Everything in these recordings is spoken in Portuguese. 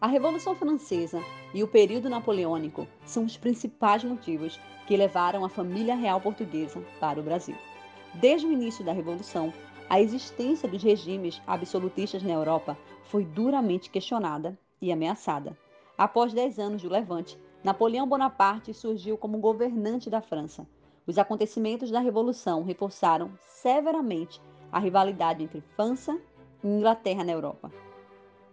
A Revolução Francesa e o período napoleônico são os principais motivos que levaram a família real portuguesa para o Brasil. Desde o início da Revolução, a existência dos regimes absolutistas na Europa foi duramente questionada e ameaçada. Após dez anos do Levante, Napoleão Bonaparte surgiu como governante da França. Os acontecimentos da Revolução reforçaram severamente a rivalidade entre França e Inglaterra na Europa.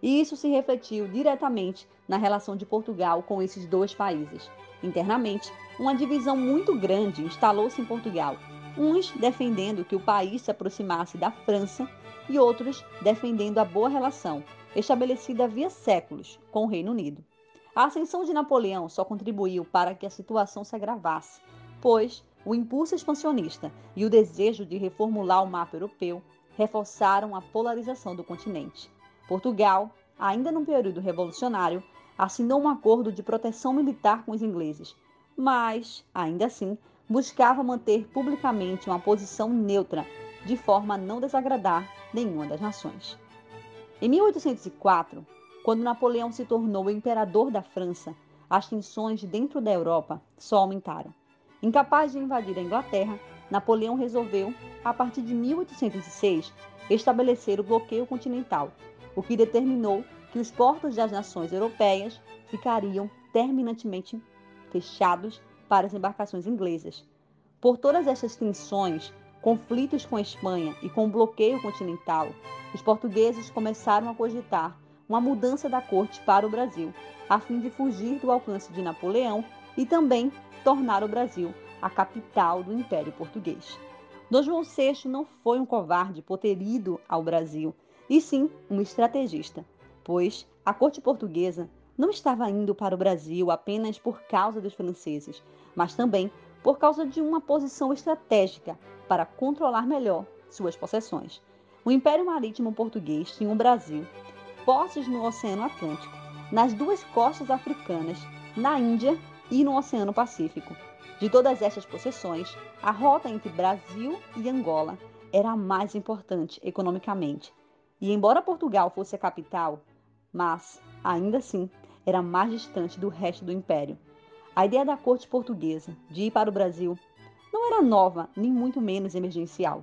E isso se refletiu diretamente na relação de Portugal com esses dois países. Internamente, uma divisão muito grande instalou-se em Portugal, uns defendendo que o país se aproximasse da França e outros defendendo a boa relação, estabelecida havia séculos, com o Reino Unido. A ascensão de Napoleão só contribuiu para que a situação se agravasse, pois o impulso expansionista e o desejo de reformular o mapa europeu reforçaram a polarização do continente. Portugal, ainda num período revolucionário, assinou um acordo de proteção militar com os ingleses, mas, ainda assim, buscava manter publicamente uma posição neutra, de forma a não desagradar nenhuma das nações. Em 1804, quando Napoleão se tornou o imperador da França, as tensões dentro da Europa só aumentaram. Incapaz de invadir a Inglaterra, Napoleão resolveu, a partir de 1806, estabelecer o bloqueio continental, o que determinou que os portos das nações europeias ficariam terminantemente fechados para as embarcações inglesas. Por todas essas tensões, conflitos com a Espanha e com o bloqueio continental, os portugueses começaram a cogitar uma mudança da corte para o Brasil, a fim de fugir do alcance de Napoleão e também tornar o Brasil a capital do Império Português. Dom João VI não foi um covarde por ter ido ao Brasil, e sim um estrategista, pois a corte portuguesa não estava indo para o Brasil apenas por causa dos franceses, mas também por causa de uma posição estratégica para controlar melhor suas possessões. O Império Marítimo Português tinha o Brasil, posses no Oceano Atlântico, nas duas costas africanas, na Índia e no Oceano Pacífico. De todas estas possessões, a rota entre Brasil e Angola era a mais importante economicamente. E embora Portugal fosse a capital, mas, ainda assim, era mais distante do resto do império. A ideia da corte portuguesa de ir para o Brasil não era nova, nem muito menos emergencial,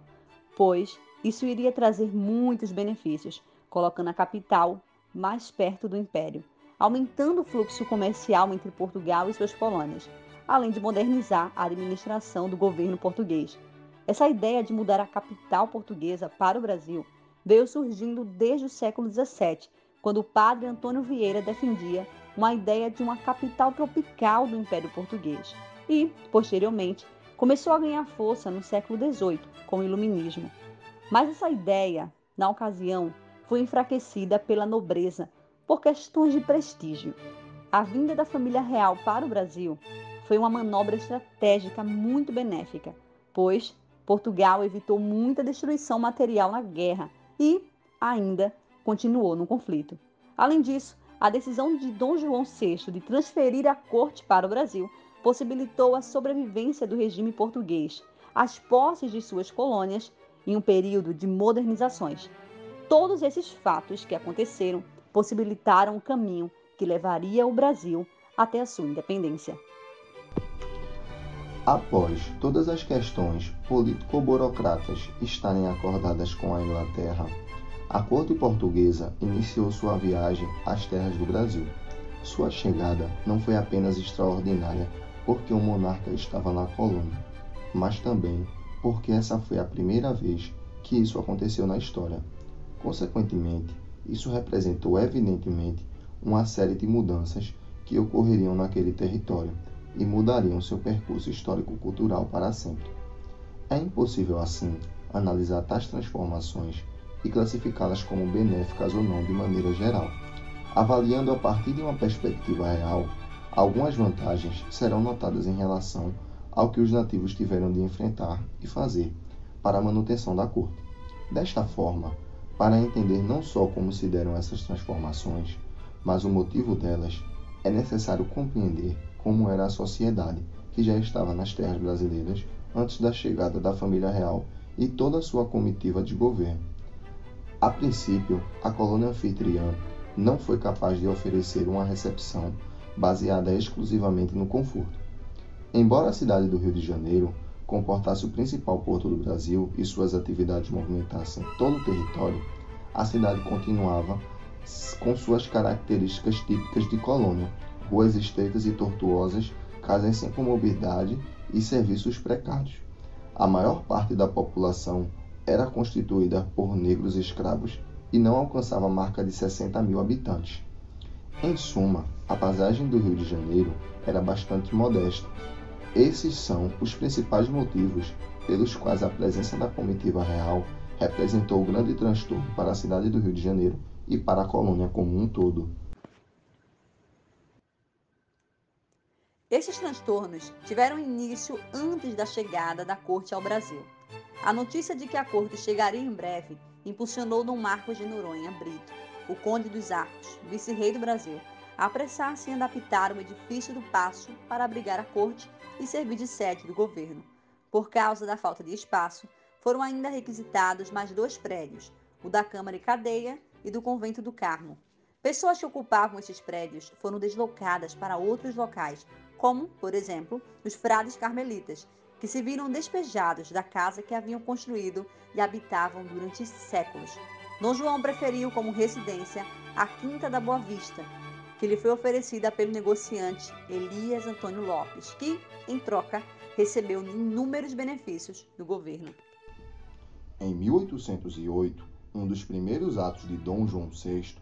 pois isso iria trazer muitos benefícios, colocando a capital mais perto do império, aumentando o fluxo comercial entre Portugal e suas colônias, além de modernizar a administração do governo português. Essa ideia de mudar a capital portuguesa para o Brasil veio surgindo desde o século XVII, quando o padre Antônio Vieira defendia uma ideia de uma capital tropical do Império Português. E, posteriormente, começou a ganhar força no século XVIII, com o Iluminismo. Mas essa ideia, na ocasião, foi enfraquecida pela nobreza por questões de prestígio. A vinda da família real para o Brasil foi uma manobra estratégica muito benéfica, pois Portugal evitou muita destruição material na guerra e ainda continuou no conflito. Além disso, a decisão de Dom João VI de transferir a corte para o Brasil possibilitou a sobrevivência do regime português, as posses de suas colônias em um período de modernizações. Todos esses fatos que aconteceram possibilitaram o caminho que levaria o Brasil até a sua independência. Após todas as questões político-burocratas estarem acordadas com a Inglaterra, a corte portuguesa iniciou sua viagem às terras do Brasil. Sua chegada não foi apenas extraordinária porque o monarca estava na colônia, mas também porque essa foi a primeira vez que isso aconteceu na história. Consequentemente, isso representou evidentemente uma série de mudanças que ocorreriam naquele território e mudariam seu percurso histórico-cultural para sempre. É impossível, assim, analisar tais transformações e classificá-las como benéficas ou não de maneira geral. Avaliando a partir de uma perspectiva real, algumas vantagens serão notadas em relação ao que os nativos tiveram de enfrentar e fazer para a manutenção da corte. Desta forma, para entender não só como se deram essas transformações, mas o motivo delas, é necessário compreender como era a sociedade que já estava nas terras brasileiras antes da chegada da família real e toda a sua comitiva de governo. A princípio, a colônia anfitriã não foi capaz de oferecer uma recepção baseada exclusivamente no conforto. Embora a cidade do Rio de Janeiro comportasse o principal porto do Brasil e suas atividades movimentassem todo o território, a cidade continuava com suas características típicas de colônia, ruas estreitas e tortuosas, casas sem comodidade e serviços precários. A maior parte da população era constituída por negros escravos e não alcançava a marca de 60 mil habitantes. Em suma, a paisagem do Rio de Janeiro era bastante modesta. Esses são os principais motivos pelos quais a presença da comitiva real representou grande transtorno para a cidade do Rio de Janeiro e para a colônia como um todo. Esses transtornos tiveram início antes da chegada da corte ao Brasil. A notícia de que a corte chegaria em breve impulsionou Dom Marcos de Noronha Brito, o conde dos Arcos, vice-rei do Brasil, a apressar-se em adaptar o edifício do Paço para abrigar a corte e servir de sede do governo. Por causa da falta de espaço, foram ainda requisitados mais dois prédios, o da Câmara e Cadeia e do Convento do Carmo. Pessoas que ocupavam esses prédios foram deslocadas para outros locais, como, por exemplo, os frades carmelitas, que se viram despejados da casa que haviam construído e habitavam durante séculos. Dom João preferiu como residência a Quinta da Boa Vista, que lhe foi oferecida pelo negociante Elias Antônio Lopes, que, em troca, recebeu inúmeros benefícios do governo. Em 1808, um dos primeiros atos de Dom João VI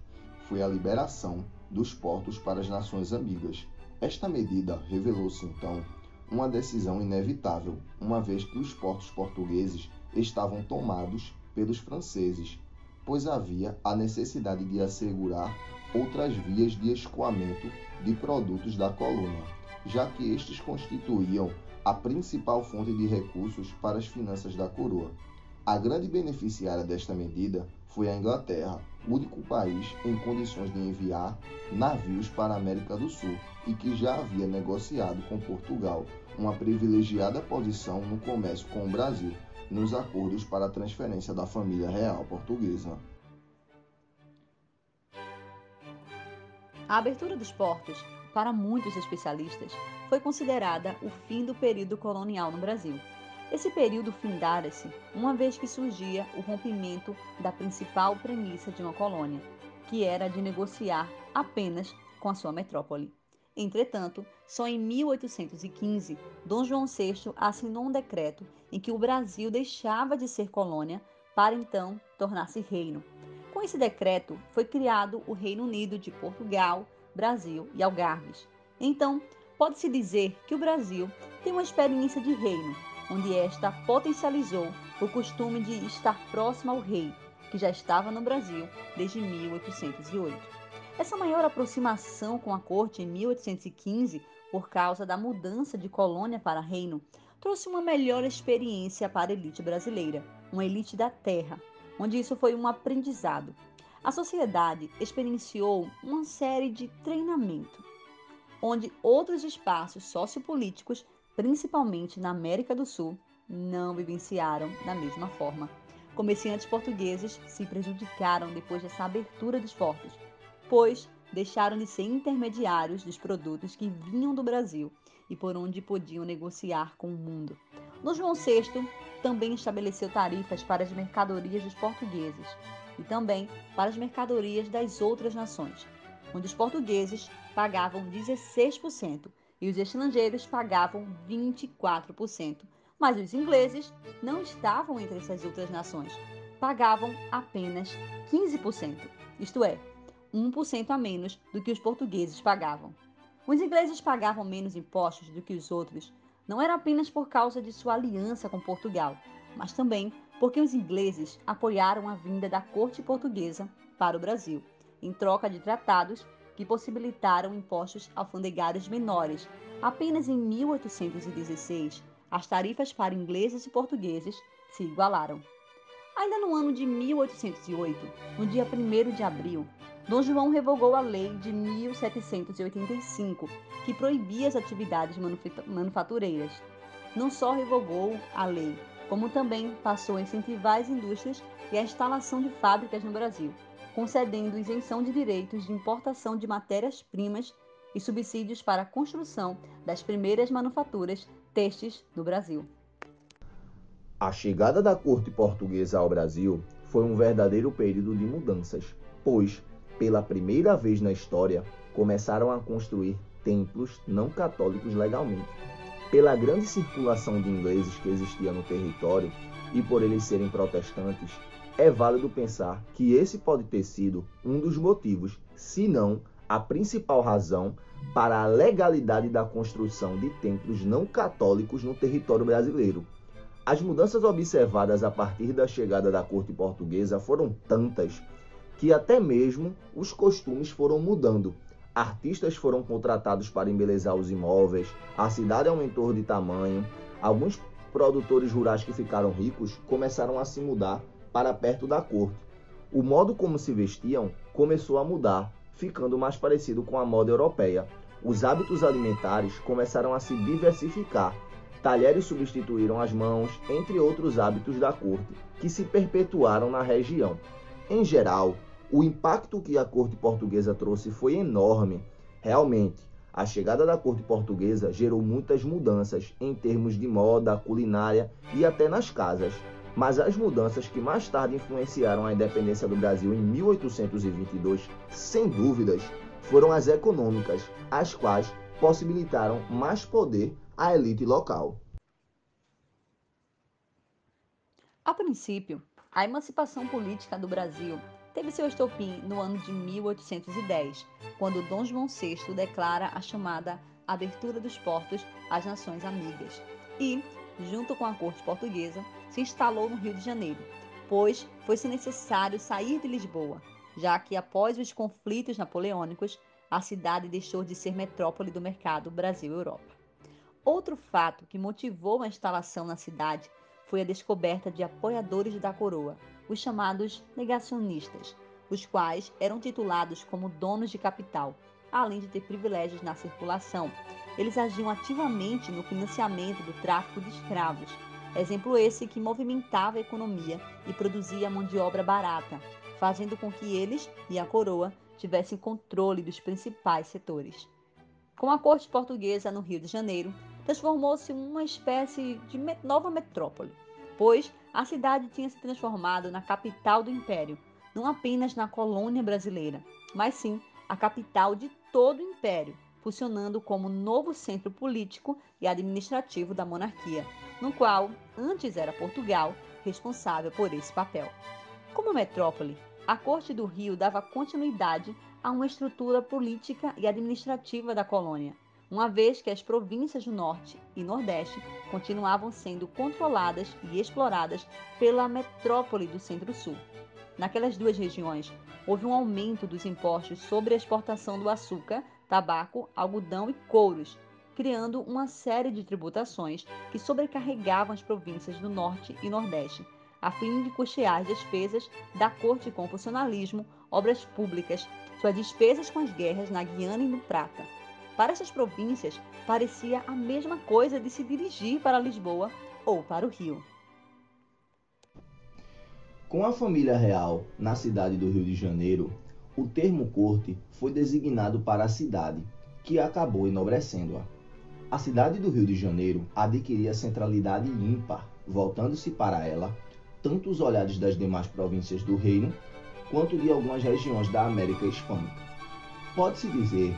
foi a liberação dos portos para as nações amigas. Esta medida revelou-se então uma decisão inevitável, uma vez que os portos portugueses estavam tomados pelos franceses, pois havia a necessidade de assegurar outras vias de escoamento de produtos da colônia, já que estes constituíam a principal fonte de recursos para as finanças da coroa. A grande beneficiária desta medida foi a Inglaterra, único país em condições de enviar navios para a América do Sul e que já havia negociado com Portugal uma privilegiada posição no comércio com o Brasil nos acordos para a transferência da família real portuguesa. A abertura dos portos, para muitos especialistas, foi considerada o fim do período colonial no Brasil esse período findara-se uma vez que surgia o rompimento da principal premissa de uma colônia, que era de negociar apenas com a sua metrópole. Entretanto, só em 1815, Dom João VI assinou um decreto em que o Brasil deixava de ser colônia para então tornar-se reino. Com esse decreto, foi criado o Reino Unido de Portugal, Brasil e Algarves. Então, pode-se dizer que o Brasil tem uma experiência de reino, onde esta potencializou o costume de estar próxima ao rei, que já estava no Brasil desde 1808. Essa maior aproximação com a corte em 1815, por causa da mudança de colônia para reino, trouxe uma melhor experiência para a elite brasileira, uma elite da terra, onde isso foi um aprendizado. A sociedade experienciou uma série de treinamento, onde outros espaços sociopolíticos principalmente na América do Sul, não vivenciaram da mesma forma. Comerciantes portugueses se prejudicaram depois dessa abertura dos portos, pois deixaram de ser intermediários dos produtos que vinham do Brasil e por onde podiam negociar com o mundo. No João VI também estabeleceu tarifas para as mercadorias dos portugueses e também para as mercadorias das outras nações, onde os portugueses pagavam 16% e os estrangeiros pagavam 24%, mas os ingleses não estavam entre essas outras nações, pagavam apenas 15%, isto é, 1% a menos do que os portugueses pagavam. Os ingleses pagavam menos impostos do que os outros, não era apenas por causa de sua aliança com Portugal, mas também porque os ingleses apoiaram a vinda da corte portuguesa para o Brasil, em troca de tratados que possibilitaram impostos alfandegários menores. Apenas em 1816, as tarifas para ingleses e portugueses se igualaram. Ainda no ano de 1808, no dia 1 de abril, Dom João revogou a lei de 1785, que proibia as atividades manufatureiras. Não só revogou a lei, como também passou a incentivar as indústrias e a instalação de fábricas no Brasil, concedendo isenção de direitos de importação de matérias-primas e subsídios para a construção das primeiras manufaturas têxteis do Brasil. A chegada da corte portuguesa ao Brasil foi um verdadeiro período de mudanças, pois, pela primeira vez na história, começaram a construir templos não católicos legalmente. Pela grande circulação de ingleses que existia no território e por eles serem protestantes, é válido pensar que esse pode ter sido um dos motivos, se não a principal razão, para a legalidade da construção de templos não católicos no território brasileiro. As mudanças observadas a partir da chegada da corte portuguesa foram tantas que até mesmo os costumes foram mudando. Artistas foram contratados para embelezar os imóveis, a cidade aumentou de tamanho, alguns produtores rurais que ficaram ricos começaram a se mudar para perto da corte. O modo como se vestiam começou a mudar, ficando mais parecido com a moda europeia. Os hábitos alimentares começaram a se diversificar. Talheres substituíram as mãos, entre outros hábitos da corte, que se perpetuaram na região. Em geral, o impacto que a corte portuguesa trouxe foi enorme. Realmente, a chegada da corte portuguesa gerou muitas mudanças em termos de moda, culinária e até nas casas. Mas as mudanças que mais tarde influenciaram a independência do Brasil em 1822, sem dúvidas, foram as econômicas, as quais possibilitaram mais poder à elite local. A princípio, a emancipação política do Brasil teve seu estopim no ano de 1810, quando Dom João VI declara a chamada Abertura dos Portos às Nações Amigas e, junto com a corte portuguesa, se instalou no Rio de Janeiro, pois foi-se necessário sair de Lisboa, já que após os conflitos napoleônicos, a cidade deixou de ser metrópole do mercado Brasil-Europa. Outro fato que motivou a instalação na cidade foi a descoberta de apoiadores da coroa, os chamados negacionistas, os quais eram titulados como donos de capital, além de ter privilégios na circulação. Eles agiam ativamente no financiamento do tráfico de escravos, exemplo esse que movimentava a economia e produzia mão de obra barata, fazendo com que eles e a coroa tivessem controle dos principais setores. Com a corte portuguesa no Rio de Janeiro, transformou-se uma espécie de nova metrópole, pois a cidade tinha se transformado na capital do império, não apenas na colônia brasileira, mas sim a capital de todo o império, funcionando como novo centro político e administrativo da monarquia, no qual antes era Portugal responsável por esse papel. Como metrópole, a Corte do Rio dava continuidade a uma estrutura política e administrativa da colônia, uma vez que as províncias do Norte e Nordeste continuavam sendo controladas e exploradas pela metrópole do Centro-Sul. Naquelas duas regiões, houve um aumento dos impostos sobre a exportação do açúcar, tabaco, algodão e couros, criando uma série de tributações que sobrecarregavam as províncias do Norte e Nordeste, a fim de custear as despesas da corte com o funcionalismo, obras públicas, suas despesas com as guerras na Guiana e no Prata. Para essas províncias, parecia a mesma coisa de se dirigir para Lisboa ou para o Rio. Com a família real na cidade do Rio de Janeiro, o termo corte foi designado para a cidade, que acabou enobrecendo-a. A cidade do Rio de Janeiro adquiria centralidade ímpar, voltando-se para ela tanto os olhares das demais províncias do reino quanto de algumas regiões da América Hispânica. Pode-se dizer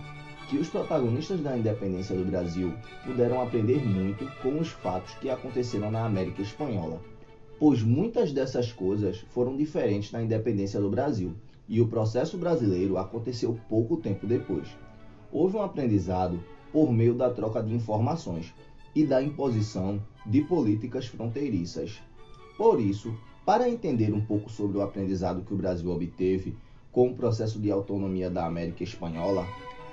que os protagonistas da independência do Brasil puderam aprender muito com os fatos que aconteceram na América Espanhola, pois muitas dessas coisas foram diferentes na independência do Brasil, e o processo brasileiro aconteceu pouco tempo depois. Houve um aprendizado por meio da troca de informações e da imposição de políticas fronteiriças. Por isso, para entender um pouco sobre o aprendizado que o Brasil obteve com o processo de autonomia da América Espanhola,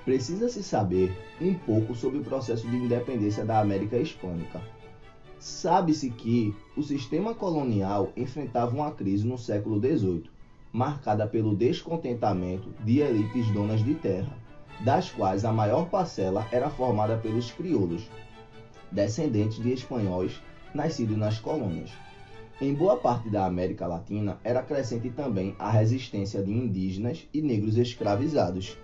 precisa-se saber um pouco sobre o processo de independência da América Hispânica. Sabe-se que o sistema colonial enfrentava uma crise no século XVIII, marcada pelo descontentamento de elites donas de terra, das quais a maior parcela era formada pelos crioulos, descendentes de espanhóis nascidos nas colônias. Em boa parte da América Latina era crescente também a resistência de indígenas e negros escravizados.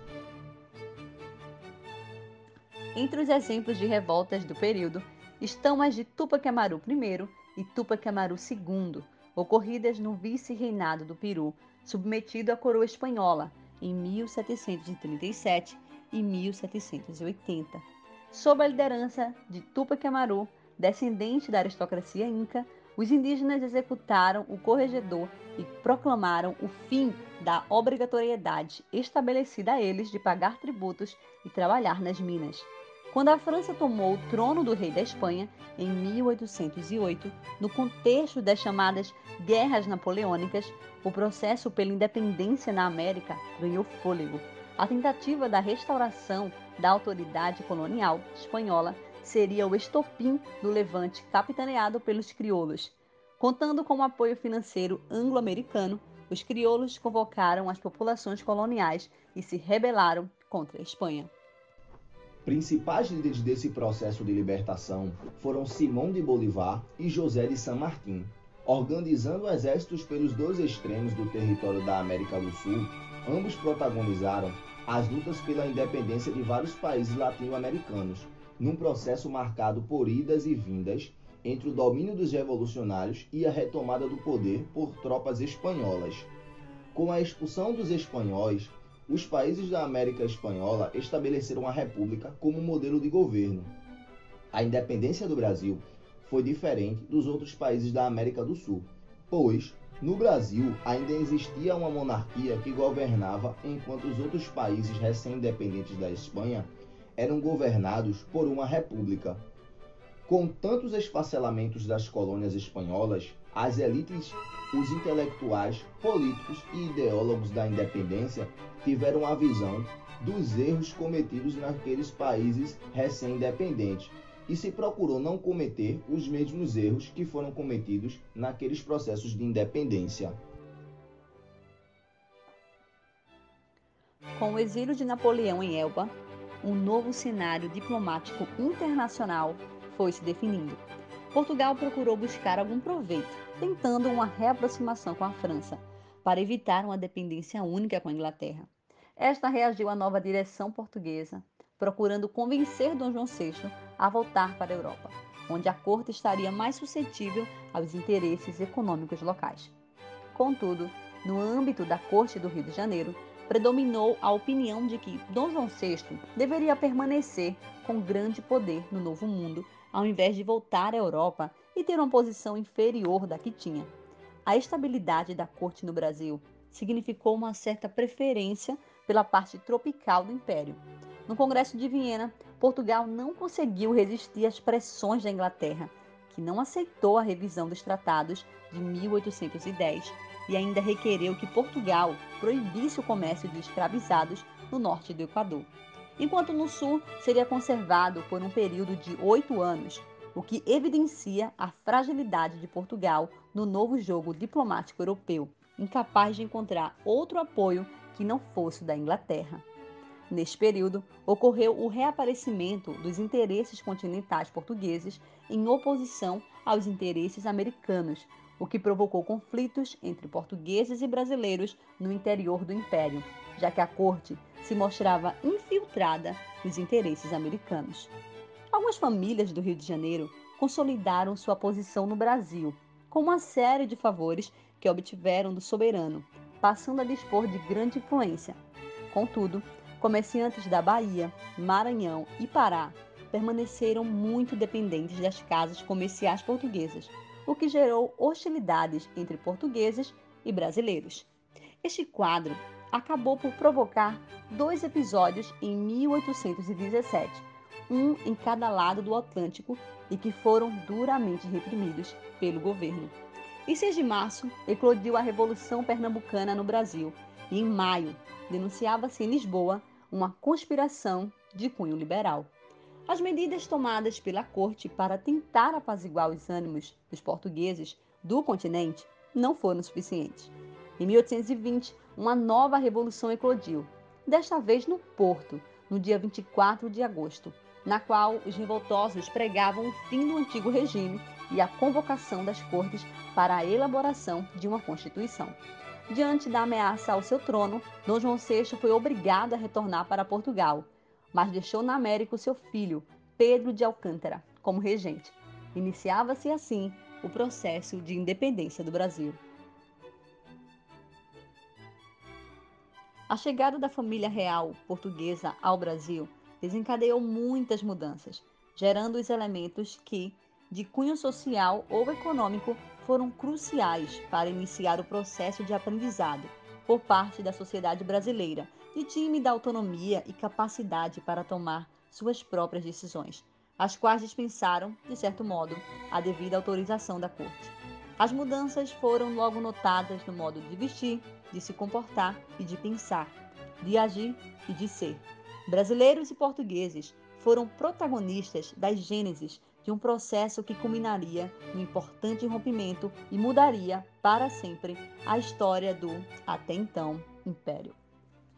Entre os exemplos de revoltas do período estão as de Tupac Amaru I e Tupac Amaru II, ocorridas no vice-reinado do Peru, submetido à coroa espanhola em 1737 e 1780. Sob a liderança de Tupac Amaru, descendente da aristocracia inca, os indígenas executaram o corregedor e proclamaram o fim da obrigatoriedade estabelecida a eles de pagar tributos e trabalhar nas minas. Quando a França tomou o trono do rei da Espanha, em 1808, no contexto das chamadas Guerras Napoleônicas, o processo pela independência na América ganhou fôlego. A tentativa da restauração da autoridade colonial espanhola seria o estopim do levante capitaneado pelos crioulos. Contando com o apoio financeiro anglo-americano, os crioulos convocaram as populações coloniais e se rebelaram contra a Espanha. Principais líderes desse processo de libertação foram Simão de Bolivar e José de San Martín. Organizando exércitos pelos dois extremos do território da América do Sul, ambos protagonizaram as lutas pela independência de vários países latino-americanos, num processo marcado por idas e vindas entre o domínio dos revolucionários e a retomada do poder por tropas espanholas. Com a expulsão dos espanhóis, os países da América Espanhola estabeleceram a República como modelo de governo. A independência do Brasil foi diferente dos outros países da América do Sul, pois no Brasil ainda existia uma monarquia que governava enquanto os outros países recém-independentes da Espanha eram governados por uma república. Com tantos esfacelamentos das colônias espanholas, as elites, os intelectuais, políticos e ideólogos da independência tiveram a visão dos erros cometidos naqueles países recém-independentes e se procurou não cometer os mesmos erros que foram cometidos naqueles processos de independência. Com o exílio de Napoleão em Elba, um novo cenário diplomático internacional foi se definindo. Portugal procurou buscar algum proveito, tentando uma reaproximação com a França, para evitar uma dependência única com a Inglaterra. Esta reagiu à nova direção portuguesa, procurando convencer Dom João VI a voltar para a Europa, onde a corte estaria mais suscetível aos interesses econômicos locais. Contudo, no âmbito da corte do Rio de Janeiro, predominou a opinião de que Dom João VI deveria permanecer com grande poder no Novo Mundo ao invés de voltar à Europa e ter uma posição inferior da que tinha. A estabilidade da corte no Brasil significou uma certa preferência pela parte tropical do império. No Congresso de Viena, Portugal não conseguiu resistir às pressões da Inglaterra, que não aceitou a revisão dos tratados de 1810 e ainda requereu que Portugal proibisse o comércio de escravizados no norte do Equador enquanto no sul seria conservado por um período de oito anos, o que evidencia a fragilidade de Portugal no novo jogo diplomático europeu, incapaz de encontrar outro apoio que não fosse o da Inglaterra. Neste período, ocorreu o reaparecimento dos interesses continentais portugueses em oposição aos interesses americanos, o que provocou conflitos entre portugueses e brasileiros no interior do império, já que a corte se mostrava infiltrada nos interesses americanos. Algumas famílias do Rio de Janeiro consolidaram sua posição no Brasil, com uma série de favores que obtiveram do soberano, passando a dispor de grande influência. Contudo, comerciantes da Bahia, Maranhão e Pará permaneceram muito dependentes das casas comerciais portuguesas, o que gerou hostilidades entre portugueses e brasileiros. Este quadro acabou por provocar dois episódios em 1817, um em cada lado do Atlântico e que foram duramente reprimidos pelo governo. Em 6 de março, eclodiu a Revolução Pernambucana no Brasil e, em maio, denunciava-se em Lisboa uma conspiração de cunho liberal. As medidas tomadas pela corte para tentar apaziguar os ânimos dos portugueses do continente não foram suficientes. Em 1820, uma nova revolução eclodiu, desta vez no Porto, no dia 24 de agosto, na qual os revoltosos pregavam o fim do antigo regime e a convocação das cortes para a elaboração de uma Constituição. Diante da ameaça ao seu trono, Dom João VI foi obrigado a retornar para Portugal, mas deixou na América o seu filho, Pedro de Alcântara, como regente. Iniciava-se assim o processo de independência do Brasil. A chegada da família real portuguesa ao Brasil desencadeou muitas mudanças, gerando os elementos que, de cunho social ou econômico, foram cruciais para iniciar o processo de aprendizado por parte da sociedade brasileira, de tímida autonomia e capacidade para tomar suas próprias decisões, as quais dispensaram, de certo modo, a devida autorização da corte. As mudanças foram logo notadas no modo de vestir, de se comportar e de pensar, de agir e de ser. Brasileiros e portugueses foram protagonistas das gênesis de um processo que culminaria no importante rompimento e mudaria para sempre a história do, até então, Império.